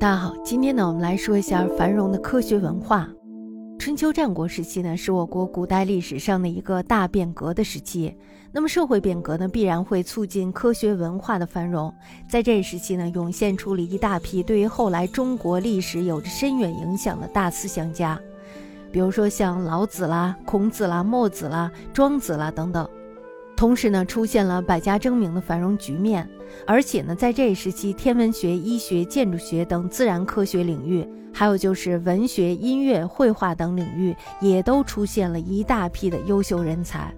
大家好，今天呢，我们来说一下繁荣的科学文化。春秋战国时期呢，是我国古代历史上的一个大变革的时期。那么社会变革呢，必然会促进科学文化的繁荣。在这一时期呢，涌现出了一大批对于后来中国历史有着深远影响的大思想家，比如说像老子啦、孔子啦、墨子啦、庄子啦等等。同时呢，出现了百家争鸣的繁荣局面，而且呢，在这一时期，天文学、医学、建筑学等自然科学领域，还有就是文学、音乐、绘画等领域，也都出现了一大批的优秀人才。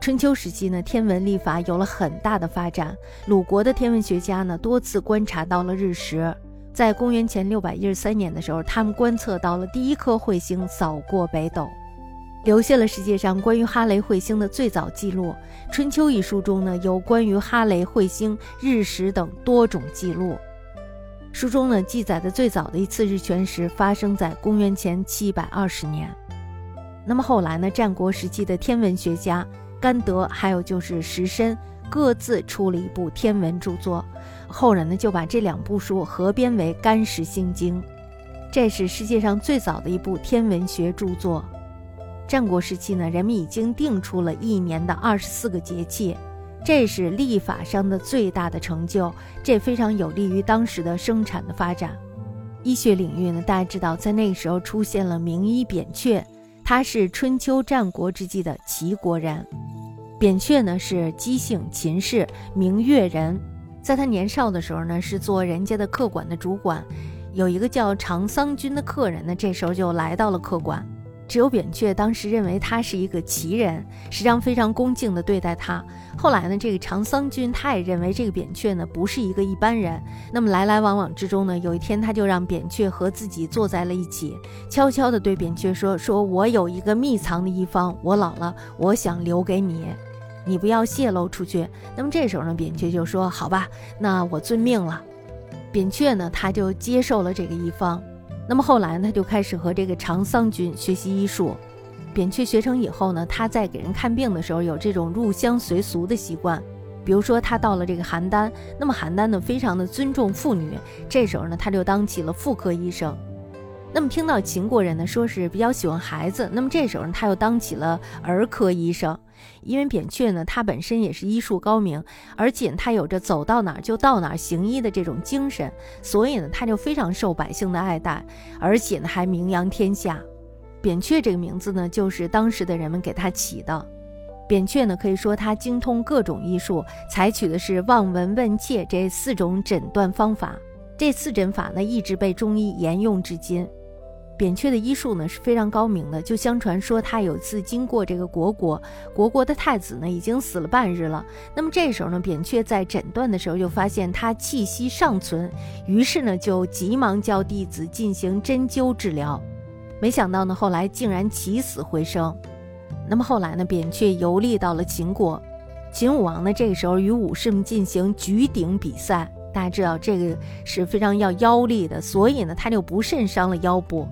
春秋时期呢，天文历法有了很大的发展，鲁国的天文学家呢，多次观察到了日食。在公元前六百一十三年的时候，他们观测到了第一颗彗星扫过北斗。留下了世界上关于哈雷彗星的最早记录，《春秋》一书中呢有关于哈雷彗星、日食等多种记录。书中呢记载的最早的一次日全食发生在公元前七百二十年。那么后来呢，战国时期的天文学家甘德还有就是石申各自出了一部天文著作，后人呢就把这两部书合编为《干石星经》，这是世界上最早的一部天文学著作。战国时期呢，人们已经定出了一年的二十四个节气，这是历法上的最大的成就，这非常有利于当时的生产的发展。医学领域呢，大家知道，在那个时候出现了名医扁鹊，他是春秋战国之际的齐国人。扁鹊呢是姬姓秦氏，名越人。在他年少的时候呢，是做人家的客馆的主管，有一个叫长桑君的客人呢，这时候就来到了客馆。只有扁鹊当时认为他是一个奇人，实际上非常恭敬地对待他。后来呢，这个长桑君他也认为这个扁鹊呢不是一个一般人。那么来来往往之中呢，有一天他就让扁鹊和自己坐在了一起，悄悄地对扁鹊说：“说我有一个秘藏的一方，我老了，我想留给你，你不要泄露出去。”那么这时候呢，扁鹊就说：“好吧，那我遵命了。”扁鹊呢，他就接受了这个一方。那么后来呢，他就开始和这个长桑君学习医术。扁鹊学成以后呢，他在给人看病的时候有这种入乡随俗的习惯。比如说，他到了这个邯郸，那么邯郸呢非常的尊重妇女，这时候呢他就当起了妇科医生。那么听到秦国人呢说是比较喜欢孩子，那么这时候呢他又当起了儿科医生。因为扁鹊呢，他本身也是医术高明，而且他有着走到哪儿就到哪儿行医的这种精神，所以呢，他就非常受百姓的爱戴，而且呢，还名扬天下。扁鹊这个名字呢，就是当时的人们给他起的。扁鹊呢，可以说他精通各种医术，采取的是望闻问切这四种诊断方法，这四诊法呢，一直被中医沿用至今。扁鹊的医术呢是非常高明的，就相传说他有次经过这个国国，国国的太子呢已经死了半日了。那么这时候呢，扁鹊在诊断的时候就发现他气息尚存，于是呢就急忙叫弟子进行针灸治疗。没想到呢，后来竟然起死回生。那么后来呢，扁鹊游历到了秦国，秦武王呢这个时候与武士们进行举鼎比赛，大家知道这个是非常要腰力的，所以呢他就不慎伤了腰部。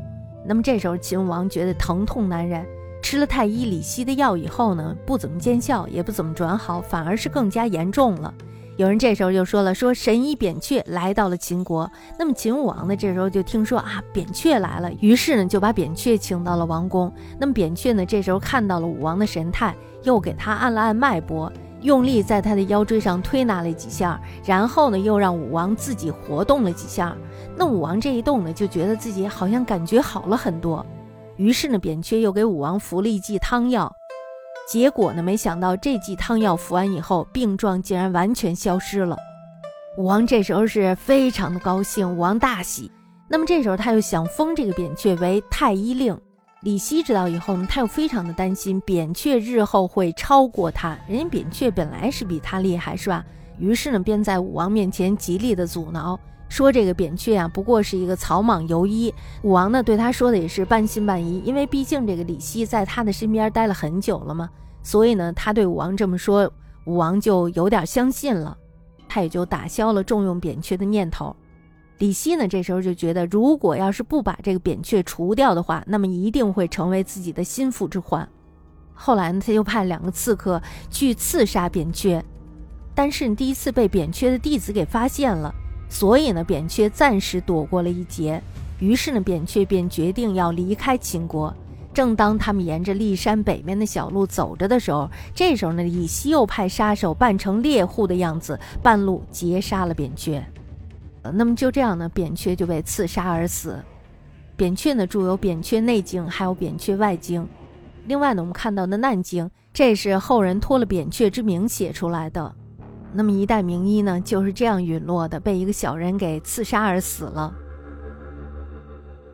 那么这时候，秦武王觉得疼痛难忍，吃了太医李希的药以后呢，不怎么见效，也不怎么转好，反而是更加严重了。有人这时候就说了，说神医扁鹊来到了秦国。那么秦武王呢，这时候就听说啊，扁鹊来了，于是呢就把扁鹊请到了王宫。那么扁鹊呢，这时候看到了武王的神态，又给他按了按脉搏。用力在他的腰椎上推拿了几下，然后呢，又让武王自己活动了几下。那武王这一动呢，就觉得自己好像感觉好了很多。于是呢，扁鹊又给武王服了一剂汤药。结果呢，没想到这剂汤药服完以后，病状竟然完全消失了。武王这时候是非常的高兴，武王大喜。那么这时候他又想封这个扁鹊为太医令。李希知道以后呢，他又非常的担心扁鹊日后会超过他。人家扁鹊本来是比他厉害，是吧？于是呢，便在武王面前极力的阻挠，说这个扁鹊啊，不过是一个草莽游医。武王呢，对他说的也是半信半疑，因为毕竟这个李希在他的身边待了很久了嘛，所以呢，他对武王这么说，武王就有点相信了，他也就打消了重用扁鹊的念头。李希呢，这时候就觉得，如果要是不把这个扁鹊除掉的话，那么一定会成为自己的心腹之患。后来呢，他就派两个刺客去刺杀扁鹊，但是第一次被扁鹊的弟子给发现了，所以呢，扁鹊暂时躲过了一劫。于是呢，扁鹊便决定要离开秦国。正当他们沿着骊山北面的小路走着的时候，这时候呢，李希又派杀手扮成猎户的样子，半路截杀了扁鹊。那么就这样呢，扁鹊就被刺杀而死。扁鹊呢，著有《扁鹊内经》，还有《扁鹊外经》。另外呢，我们看到的《难经》，这是后人托了扁鹊之名写出来的。那么一代名医呢，就是这样陨落的，被一个小人给刺杀而死了。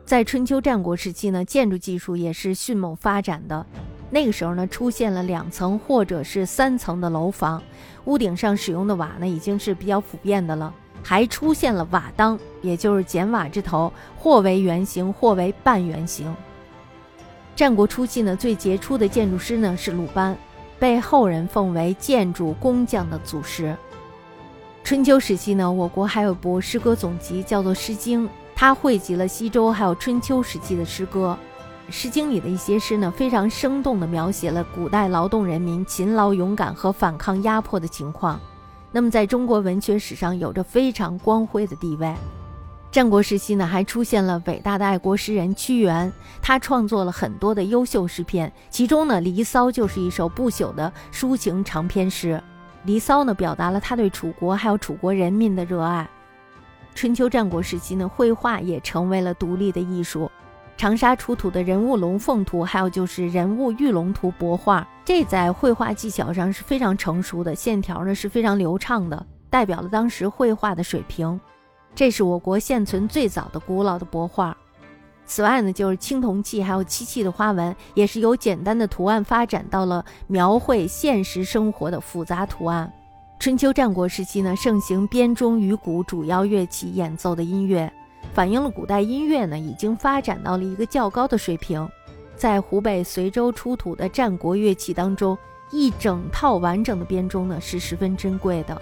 在春秋战国时期呢，建筑技术也是迅猛发展的。那个时候呢，出现了两层或者是三层的楼房，屋顶上使用的瓦呢，已经是比较普遍的了。还出现了瓦当，也就是剪瓦之头，或为圆形，或为半圆形。战国初期呢，最杰出的建筑师呢是鲁班，被后人奉为建筑工匠的祖师。春秋时期呢，我国还有部诗歌总集，叫做《诗经》。它汇集了西周还有春秋时期的诗歌，《诗经》里的一些诗呢，非常生动地描写了古代劳动人民勤劳勇敢和反抗压迫的情况。那么，在中国文学史上有着非常光辉的地位。战国时期呢，还出现了伟大的爱国诗人屈原，他创作了很多的优秀诗篇，其中呢，《离骚》就是一首不朽的抒情长篇诗。《离骚》呢，表达了他对楚国还有楚国人民的热爱。春秋战国时期呢，绘画也成为了独立的艺术。长沙出土的人物龙凤图，还有就是人物玉龙图帛画，这在绘画技巧上是非常成熟的，线条呢是非常流畅的，代表了当时绘画的水平。这是我国现存最早的古老的帛画。此外呢，就是青铜器，还有漆器的花纹，也是由简单的图案发展到了描绘现实生活的复杂图案。春秋战国时期呢，盛行编钟与鼓主要乐器演奏的音乐，反映了古代音乐呢已经发展到了一个较高的水平。在湖北随州出土的战国乐器当中，一整套完整的编钟呢是十分珍贵的。